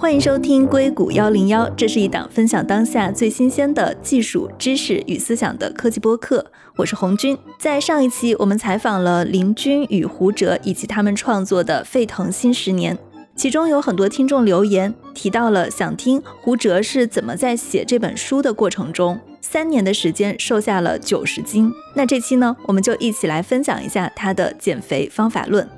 欢迎收听硅谷幺零幺，这是一档分享当下最新鲜的技术知识与思想的科技播客。我是红军。在上一期，我们采访了林军与胡哲以及他们创作的《沸腾新十年》，其中有很多听众留言提到了想听胡哲是怎么在写这本书的过程中，三年的时间瘦下了九十斤。那这期呢，我们就一起来分享一下他的减肥方法论。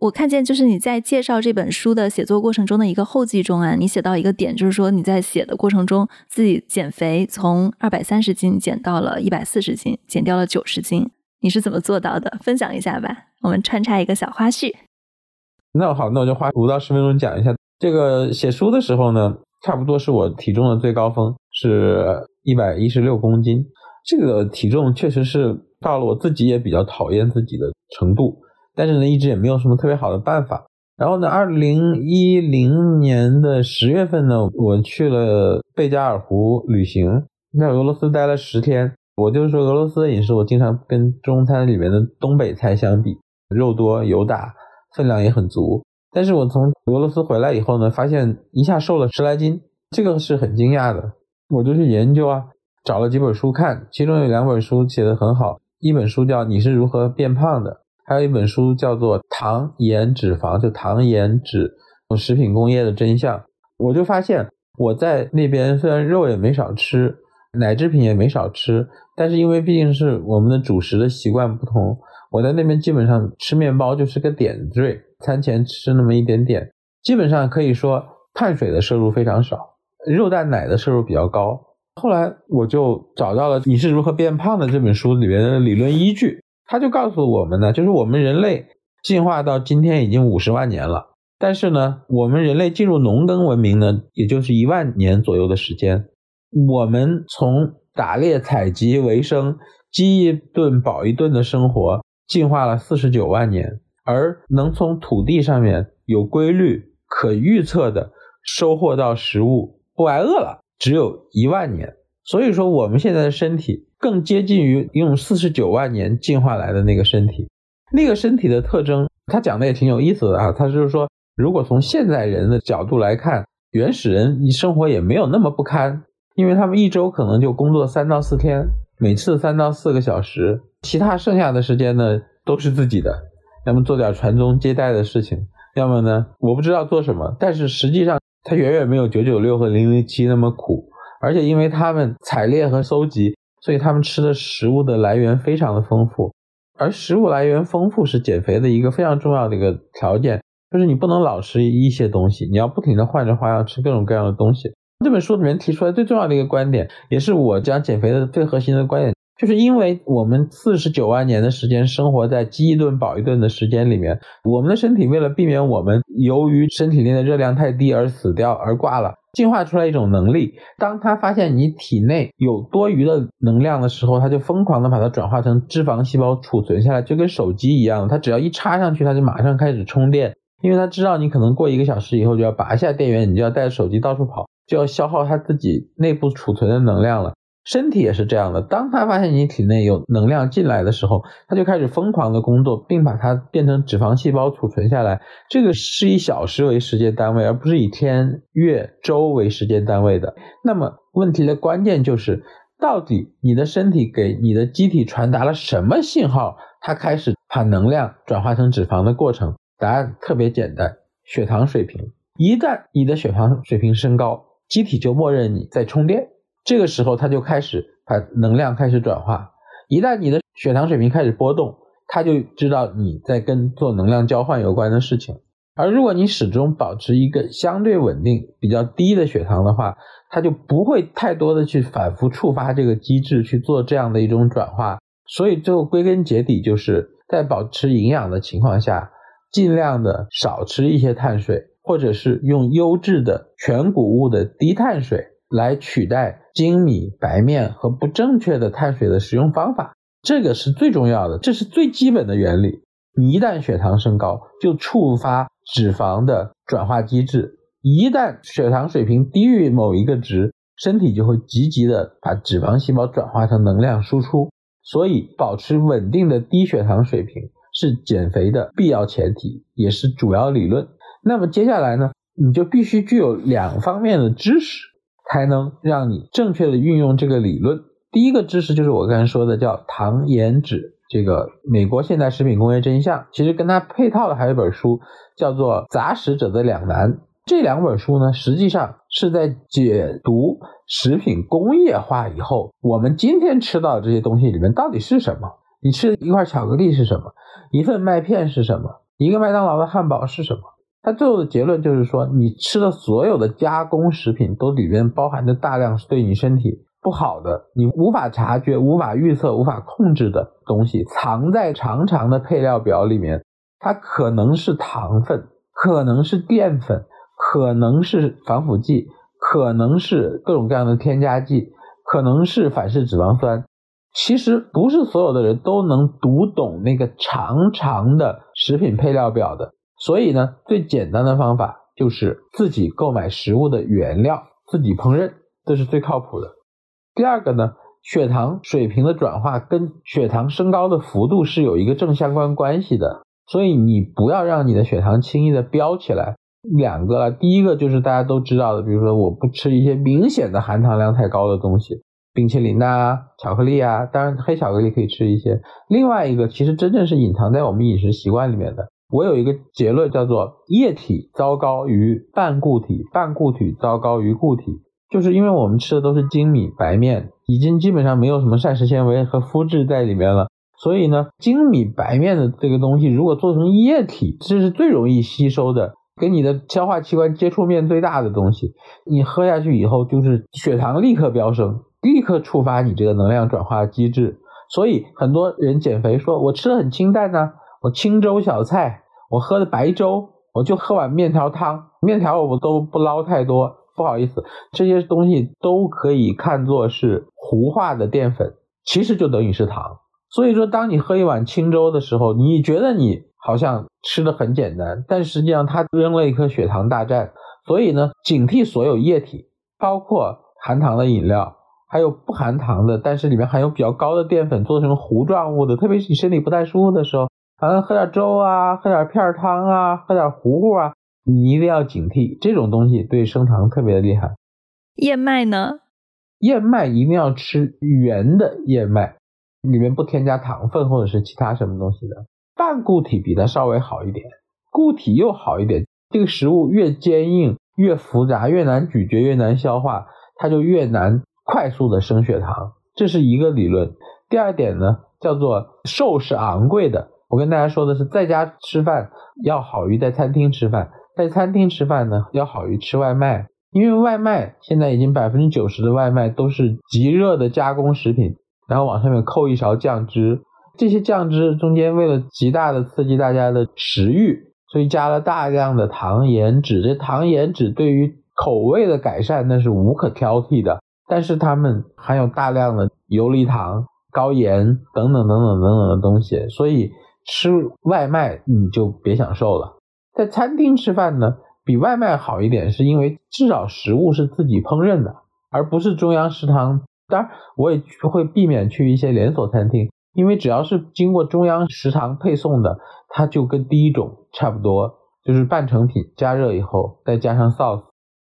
我看见就是你在介绍这本书的写作过程中的一个后记中啊，你写到一个点，就是说你在写的过程中自己减肥，从二百三十斤减到了一百四十斤，减掉了九十斤，你是怎么做到的？分享一下吧，我们穿插一个小花絮。那好，那我就花五到十分钟讲一下这个写书的时候呢，差不多是我体重的最高峰，是一百一十六公斤，这个体重确实是到了我自己也比较讨厌自己的程度。但是呢，一直也没有什么特别好的办法。然后呢，二零一零年的十月份呢，我去了贝加尔湖旅行，在俄罗斯待了十天。我就是说，俄罗斯的饮食我经常跟中餐里面的东北菜相比，肉多油大，分量也很足。但是我从俄罗斯回来以后呢，发现一下瘦了十来斤，这个是很惊讶的。我就去研究啊，找了几本书看，其中有两本书写的很好，一本书叫《你是如何变胖的》。还有一本书叫做《糖盐脂肪》，就糖盐脂食品工业的真相。我就发现我在那边虽然肉也没少吃，奶制品也没少吃，但是因为毕竟是我们的主食的习惯不同，我在那边基本上吃面包就是个点缀，餐前吃那么一点点，基本上可以说碳水的摄入非常少，肉蛋奶的摄入比较高。后来我就找到了《你是如何变胖的》这本书里面的理论依据。他就告诉我们呢，就是我们人类进化到今天已经五十万年了，但是呢，我们人类进入农耕文明呢，也就是一万年左右的时间。我们从打猎采集为生、饥一顿饱一顿的生活，进化了四十九万年，而能从土地上面有规律、可预测的收获到食物，不挨饿了，只有一万年。所以说，我们现在的身体。更接近于用四十九万年进化来的那个身体，那个身体的特征，他讲的也挺有意思的啊。他就是说，如果从现代人的角度来看，原始人生活也没有那么不堪，因为他们一周可能就工作三到四天，每次三到四个小时，其他剩下的时间呢都是自己的，要么做点传宗接代的事情，要么呢我不知道做什么，但是实际上他远远没有九九六和零零七那么苦，而且因为他们采猎和搜集。所以他们吃的食物的来源非常的丰富，而食物来源丰富是减肥的一个非常重要的一个条件，就是你不能老吃一些东西，你要不停的换着花样吃各种各样的东西。这本书里面提出来最重要的一个观点，也是我讲减肥的最核心的观点，就是因为我们四十九万年的时间生活在饥一顿饱一顿的时间里面，我们的身体为了避免我们由于身体内的热量太低而死掉而挂了。进化出来一种能力，当他发现你体内有多余的能量的时候，他就疯狂的把它转化成脂肪细胞储存下来，就跟手机一样，他只要一插上去，他就马上开始充电，因为他知道你可能过一个小时以后就要拔下电源，你就要带着手机到处跑，就要消耗他自己内部储存的能量了。身体也是这样的，当他发现你体内有能量进来的时候，他就开始疯狂的工作，并把它变成脂肪细胞储存下来。这个是以小时为时间单位，而不是以天、月、周为时间单位的。那么问题的关键就是，到底你的身体给你的机体传达了什么信号，它开始把能量转化成脂肪的过程？答案特别简单：血糖水平。一旦你的血糖水平升高，机体就默认你在充电。这个时候，它就开始把能量开始转化。一旦你的血糖水平开始波动，它就知道你在跟做能量交换有关的事情。而如果你始终保持一个相对稳定、比较低的血糖的话，它就不会太多的去反复触发这个机制去做这样的一种转化。所以最后归根结底，就是在保持营养的情况下，尽量的少吃一些碳水，或者是用优质的全谷物的低碳水。来取代精米、白面和不正确的碳水的食用方法，这个是最重要的，这是最基本的原理。你一旦血糖升高，就触发脂肪的转化机制。一旦血糖水平低于某一个值，身体就会积极的把脂肪细胞转化成能量输出。所以，保持稳定的低血糖水平是减肥的必要前提，也是主要理论。那么接下来呢，你就必须具有两方面的知识，才能让你正确的运用这个理论。第一个知识就是我刚才说的，叫糖盐脂。这个美国现代食品工业真相，其实跟它配套的还有一本书，叫做《杂食者的两难》。这两本书呢，实际上是在解读食品工业化以后，我们今天吃到的这些东西里面到底是什么？你吃一块巧克力是什么？一份麦片是什么？一个麦当劳的汉堡是什么？它最后的结论就是说，你吃的所有的加工食品都里面包含着大量是对你身体。不好的，你无法察觉、无法预测、无法控制的东西，藏在长长的配料表里面。它可能是糖分，可能是淀粉，可能是防腐剂，可能是各种各样的添加剂，可能是反式脂肪酸。其实不是所有的人都能读懂那个长长的食品配料表的。所以呢，最简单的方法就是自己购买食物的原料，自己烹饪，这是最靠谱的。第二个呢，血糖水平的转化跟血糖升高的幅度是有一个正相关关系的，所以你不要让你的血糖轻易的飙起来。两个了，第一个就是大家都知道的，比如说我不吃一些明显的含糖量太高的东西，冰淇淋呐、巧克力啊，当然黑巧克力可以吃一些。另外一个，其实真正是隐藏在我们饮食习惯里面的。我有一个结论叫做：液体糟糕于半固体，半固体糟糕于固体。就是因为我们吃的都是精米白面，已经基本上没有什么膳食纤维和麸质在里面了，所以呢，精米白面的这个东西如果做成液体，这是最容易吸收的，跟你的消化器官接触面最大的东西，你喝下去以后就是血糖立刻飙升，立刻触发你这个能量转化机制。所以很多人减肥说，我吃的很清淡呢，我清粥小菜，我喝的白粥，我就喝碗面条汤，面条我都不捞太多。不好意思，这些东西都可以看作是糊化的淀粉，其实就等于是糖。所以说，当你喝一碗清粥的时候，你觉得你好像吃的很简单，但实际上它扔了一颗血糖大战。所以呢，警惕所有液体，包括含糖的饮料，还有不含糖的，但是里面含有比较高的淀粉做成糊状物的，特别是你身体不太舒服的时候，好像喝点粥啊，喝点片汤啊，喝点糊糊啊。你一定要警惕这种东西对升糖特别的厉害。燕麦呢？燕麦一定要吃圆的燕麦，里面不添加糖分或者是其他什么东西的。半固体比它稍微好一点，固体又好一点。这个食物越坚硬、越复杂、越难咀嚼、越难消化，它就越难快速的升血糖。这是一个理论。第二点呢，叫做瘦是昂贵的。我跟大家说的是，在家吃饭要好于在餐厅吃饭。在餐厅吃饭呢，要好于吃外卖，因为外卖现在已经百分之九十的外卖都是极热的加工食品，然后往上面扣一勺酱汁，这些酱汁中间为了极大的刺激大家的食欲，所以加了大量的糖盐脂。这糖盐脂对于口味的改善那是无可挑剔的，但是它们含有大量的游离糖、高盐等等等等等等的东西，所以吃外卖你就别想瘦了。在餐厅吃饭呢，比外卖好一点，是因为至少食物是自己烹饪的，而不是中央食堂。当然，我也会避免去一些连锁餐厅，因为只要是经过中央食堂配送的，它就跟第一种差不多，就是半成品，加热以后再加上 sauce。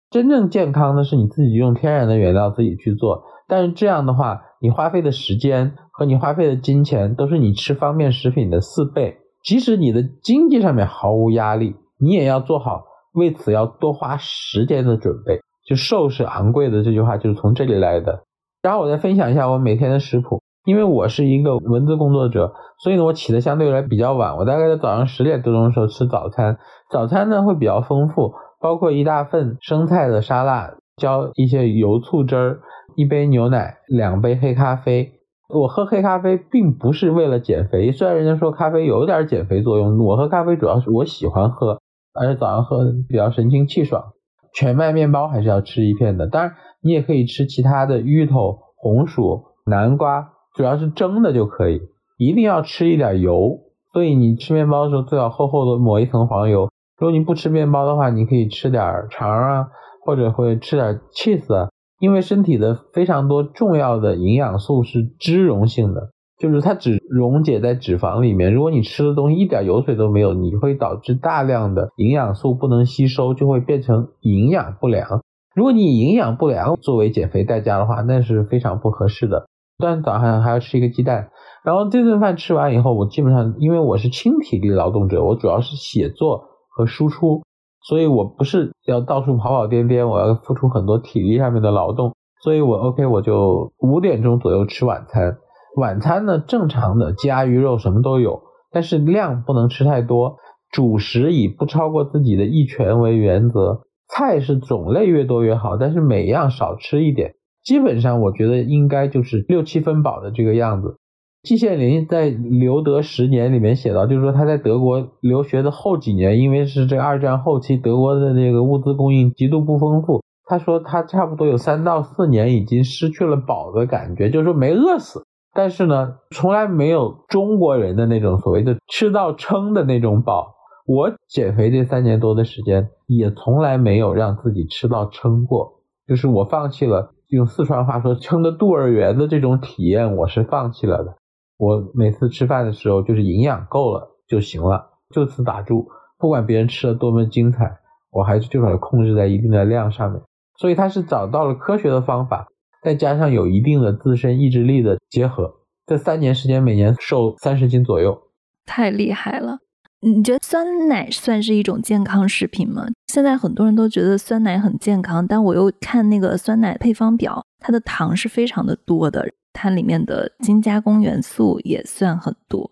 真正健康的是你自己用天然的原料自己去做，但是这样的话，你花费的时间和你花费的金钱都是你吃方便食品的四倍。即使你的经济上面毫无压力，你也要做好为此要多花时间的准备。就瘦是昂贵的这句话就是从这里来的。然后我再分享一下我每天的食谱，因为我是一个文字工作者，所以呢我起的相对来比较晚，我大概在早上十点多钟的时候吃早餐。早餐呢会比较丰富，包括一大份生菜的沙拉，浇一些油醋汁儿，一杯牛奶，两杯黑咖啡。我喝黑咖啡并不是为了减肥，虽然人家说咖啡有点减肥作用，我喝咖啡主要是我喜欢喝，而且早上喝比较神清气爽。全麦面包还是要吃一片的，当然你也可以吃其他的芋头、红薯、南瓜，主要是蒸的就可以。一定要吃一点油，所以你吃面包的时候最好厚厚的抹一层黄油。如果你不吃面包的话，你可以吃点肠啊，或者会吃点 cheese 啊，因为身体的非常多重要的营养素是脂溶性的，就是它只溶解在脂肪里面。如果你吃的东西一点油水都没有，你会导致大量的营养素不能吸收，就会变成营养不良。如果你营养不良作为减肥代价的话，那是非常不合适的。但早上还要吃一个鸡蛋，然后这顿饭吃完以后，我基本上因为我是轻体力劳动者，我主要是写作。和输出，所以我不是要到处跑跑颠颠，我要付出很多体力上面的劳动，所以我 OK，我就五点钟左右吃晚餐。晚餐呢，正常的鸡鸭鱼肉什么都有，但是量不能吃太多。主食以不超过自己的一拳为原则，菜是种类越多越好，但是每样少吃一点。基本上我觉得应该就是六七分饱的这个样子。季羡林在留德十年里面写到，就是说他在德国留学的后几年，因为是这二战后期，德国的那个物资供应极度不丰富。他说他差不多有三到四年已经失去了饱的感觉，就是说没饿死，但是呢，从来没有中国人的那种所谓的吃到撑的那种饱。我减肥这三年多的时间，也从来没有让自己吃到撑过，就是我放弃了用四川话说撑的肚儿圆的这种体验，我是放弃了的。我每次吃饭的时候，就是营养够了就行了，就此打住。不管别人吃的多么精彩，我还是就把它控制在一定的量上面。所以他是找到了科学的方法，再加上有一定的自身意志力的结合，这三年时间每年瘦三十斤左右，太厉害了。你觉得酸奶算是一种健康食品吗？现在很多人都觉得酸奶很健康，但我又看那个酸奶配方表，它的糖是非常的多的。它里面的精加工元素也算很多。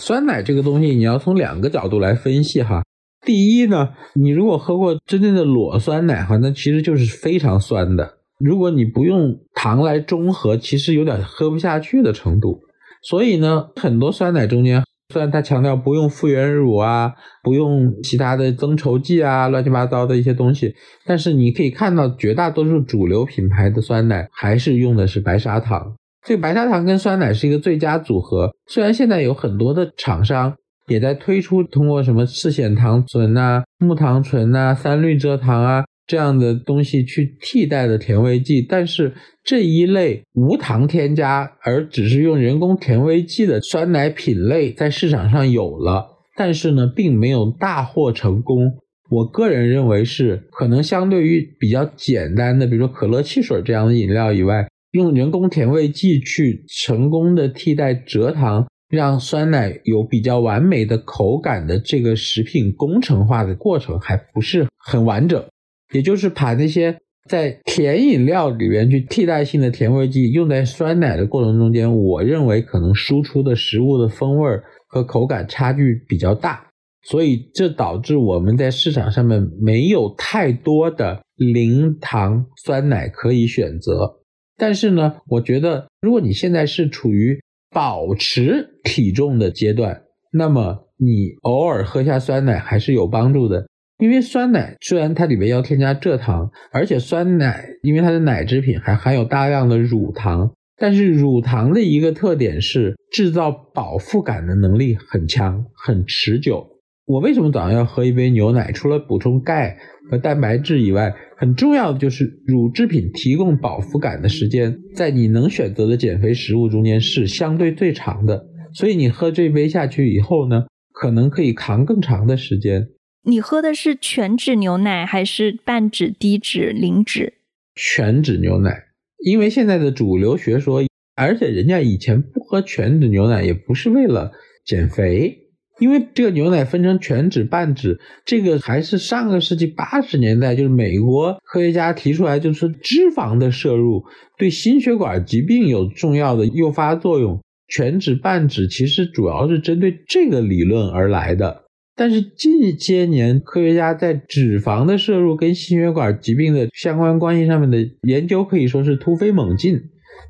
酸奶这个东西，你要从两个角度来分析哈。第一呢，你如果喝过真正的裸酸奶哈，那其实就是非常酸的。如果你不用糖来中和，其实有点喝不下去的程度。所以呢，很多酸奶中间。虽然它强调不用复原乳啊，不用其他的增稠剂啊，乱七八糟的一些东西，但是你可以看到绝大多数主流品牌的酸奶还是用的是白砂糖。这个白砂糖跟酸奶是一个最佳组合。虽然现在有很多的厂商也在推出通过什么赤藓糖醇啊、木糖醇啊、三氯蔗糖啊。这样的东西去替代的甜味剂，但是这一类无糖添加而只是用人工甜味剂的酸奶品类在市场上有了，但是呢，并没有大获成功。我个人认为是可能相对于比较简单的，比如说可乐汽水这样的饮料以外，用人工甜味剂去成功的替代蔗糖，让酸奶有比较完美的口感的这个食品工程化的过程还不是很完整。也就是把那些在甜饮料里边去替代性的甜味剂用在酸奶的过程中间，我认为可能输出的食物的风味和口感差距比较大，所以这导致我们在市场上面没有太多的零糖酸奶可以选择。但是呢，我觉得如果你现在是处于保持体重的阶段，那么你偶尔喝下酸奶还是有帮助的。因为酸奶虽然它里面要添加蔗糖，而且酸奶因为它的奶制品还含有大量的乳糖，但是乳糖的一个特点是制造饱腹感的能力很强、很持久。我为什么早上要喝一杯牛奶？除了补充钙和蛋白质以外，很重要的就是乳制品提供饱腹感的时间，在你能选择的减肥食物中间是相对最长的。所以你喝这杯下去以后呢，可能可以扛更长的时间。你喝的是全脂牛奶还是半脂、低脂、零脂？全脂牛奶，因为现在的主流学说，而且人家以前不喝全脂牛奶也不是为了减肥，因为这个牛奶分成全脂、半脂，这个还是上个世纪八十年代，就是美国科学家提出来，就是脂肪的摄入对心血管疾病有重要的诱发作用。全脂、半脂其实主要是针对这个理论而来的。但是近些年，科学家在脂肪的摄入跟心血管疾病的相关关系上面的研究可以说是突飞猛进。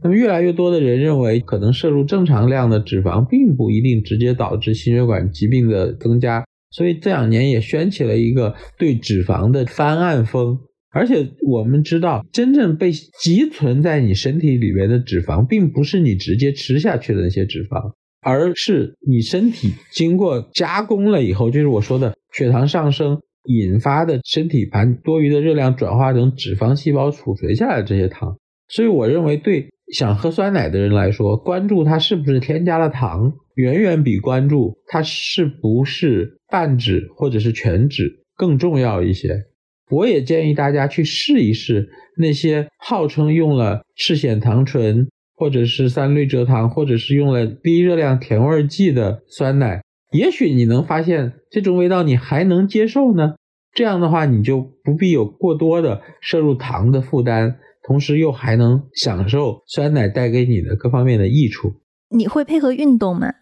那么，越来越多的人认为，可能摄入正常量的脂肪，并不一定直接导致心血管疾病的增加。所以这两年也掀起了一个对脂肪的翻案风。而且我们知道，真正被积存在你身体里面的脂肪，并不是你直接吃下去的那些脂肪。而是你身体经过加工了以后，就是我说的血糖上升引发的身体把多余的热量转化成脂肪细胞储存下来的这些糖。所以我认为，对想喝酸奶的人来说，关注它是不是添加了糖，远远比关注它是不是半脂或者是全脂更重要一些。我也建议大家去试一试那些号称用了赤藓糖醇，或者是三氯蔗糖，或者是用了低热量甜味剂的酸奶，也许你能发现这种味道你还能接受呢。这样的话，你就不必有过多的摄入糖的负担，同时又还能享受酸奶带给你的各方面的益处。你会配合运动吗？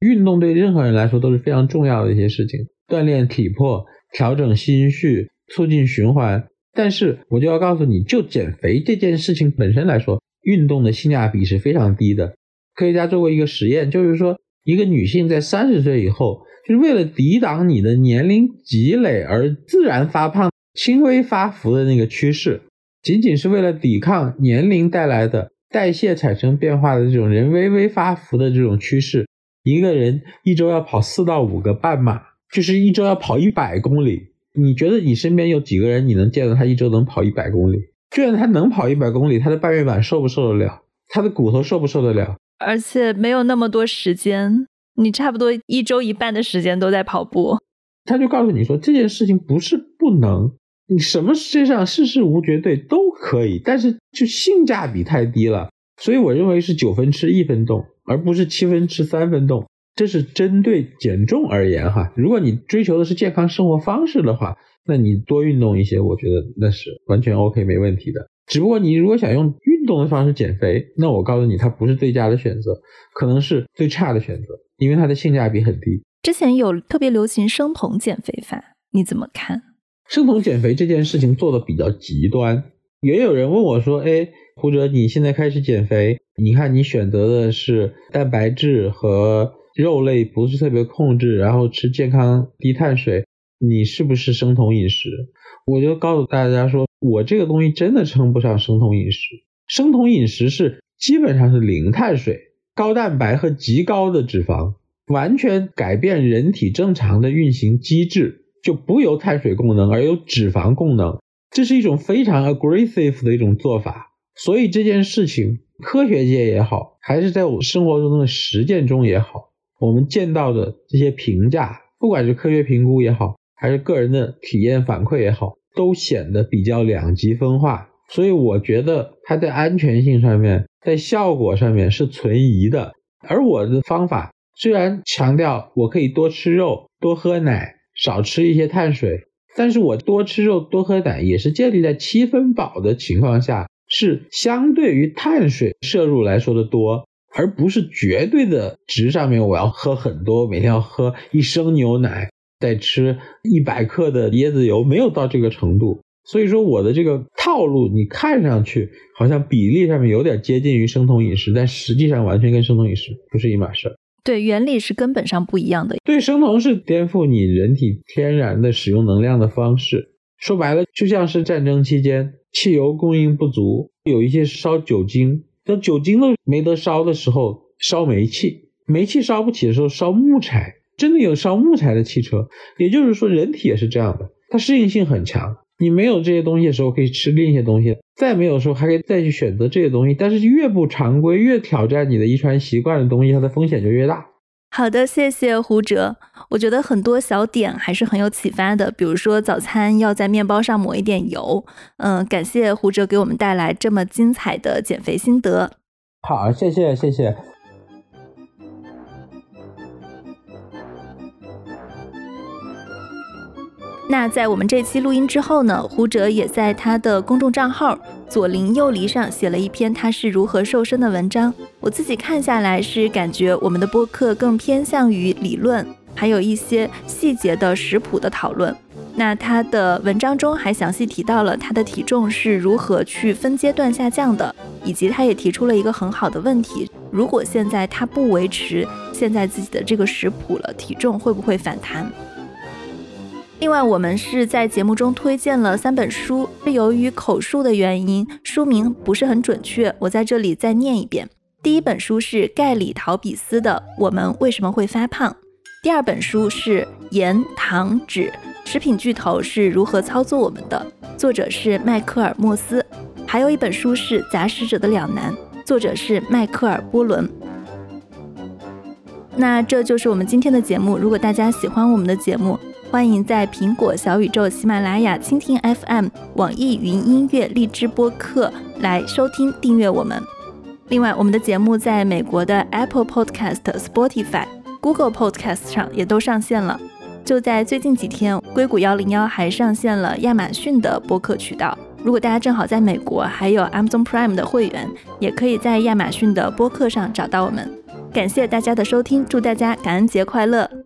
运动对任何人来说都是非常重要的一些事情，锻炼体魄，调整心绪。促进循环，但是我就要告诉你，就减肥这件事情本身来说，运动的性价比是非常低的。科学家做过一个实验，就是说，一个女性在三十岁以后，就是为了抵挡你的年龄积累而自然发胖、轻微发福的那个趋势，仅仅是为了抵抗年龄带来的代谢产生变化的这种人微微发福的这种趋势，一个人一周要跑四到五个半马，就是一周要跑一百公里。你觉得你身边有几个人，你能见到他一周能跑一百公里？就算他能跑一百公里，他的半月板受不受得了？他的骨头受不受得了？而且没有那么多时间，你差不多一周一半的时间都在跑步。他就告诉你说，这件事情不是不能，你什么世界上事事无绝对都可以，但是就性价比太低了。所以我认为是九分吃一分动，而不是七分吃三分动。这是针对减重而言哈，如果你追求的是健康生活方式的话，那你多运动一些，我觉得那是完全 OK 没问题的。只不过你如果想用运动的方式减肥，那我告诉你，它不是最佳的选择，可能是最差的选择，因为它的性价比很低。之前有特别流行生酮减肥法，你怎么看？生酮减肥这件事情做的比较极端，也有人问我说，哎，胡哲，你现在开始减肥，你看你选择的是蛋白质和。肉类不是特别控制，然后吃健康低碳水，你是不是生酮饮食？我就告诉大家说，我这个东西真的称不上生酮饮食。生酮饮食是基本上是零碳水、高蛋白和极高的脂肪，完全改变人体正常的运行机制，就不由碳水功能而有脂肪功能。这是一种非常 aggressive 的一种做法。所以这件事情，科学界也好，还是在我生活中的实践中也好。我们见到的这些评价，不管是科学评估也好，还是个人的体验反馈也好，都显得比较两极分化。所以我觉得它在安全性上面，在效果上面是存疑的。而我的方法虽然强调我可以多吃肉、多喝奶、少吃一些碳水，但是我多吃肉、多喝奶也是建立在七分饱的情况下，是相对于碳水摄入来说的多。而不是绝对的值上面，我要喝很多，每天要喝一升牛奶，再吃一百克的椰子油，没有到这个程度。所以说我的这个套路，你看上去好像比例上面有点接近于生酮饮食，但实际上完全跟生酮饮食不是一码事儿。对，原理是根本上不一样的。对，生酮是颠覆你人体天然的使用能量的方式。说白了，就像是战争期间汽油供应不足，有一些烧酒精。等酒精都没得烧的时候，烧煤气；煤气烧不起的时候，烧木材。真的有烧木材的汽车。也就是说，人体也是这样的，它适应性很强。你没有这些东西的时候，可以吃另一些东西；再没有的时候，还可以再去选择这些东西。但是越不常规、越挑战你的遗传习惯的东西，它的风险就越大。好的，谢谢胡哲。我觉得很多小点还是很有启发的，比如说早餐要在面包上抹一点油。嗯，感谢胡哲给我们带来这么精彩的减肥心得。好，谢谢，谢谢。那在我们这期录音之后呢，胡哲也在他的公众账号左邻右离上写了一篇他是如何瘦身的文章。我自己看下来是感觉我们的播客更偏向于理论，还有一些细节的食谱的讨论。那他的文章中还详细提到了他的体重是如何去分阶段下降的，以及他也提出了一个很好的问题：如果现在他不维持现在自己的这个食谱了，体重会不会反弹？另外，我们是在节目中推荐了三本书，是由于口述的原因，书名不是很准确，我在这里再念一遍。第一本书是盖里陶比斯的《我们为什么会发胖》，第二本书是盐、糖、脂，食品巨头是如何操作我们的，作者是迈克尔·莫斯。还有一本书是《杂食者的两难》，作者是迈克尔·波伦。那这就是我们今天的节目。如果大家喜欢我们的节目，欢迎在苹果、小宇宙、喜马拉雅、蜻蜓 FM、网易云音乐、荔枝播客来收听、订阅我们。另外，我们的节目在美国的 Apple Podcast、Spotify、Google Podcast 上也都上线了。就在最近几天，硅谷幺零幺还上线了亚马逊的播客渠道。如果大家正好在美国，还有 Amazon Prime 的会员，也可以在亚马逊的播客上找到我们。感谢大家的收听，祝大家感恩节快乐！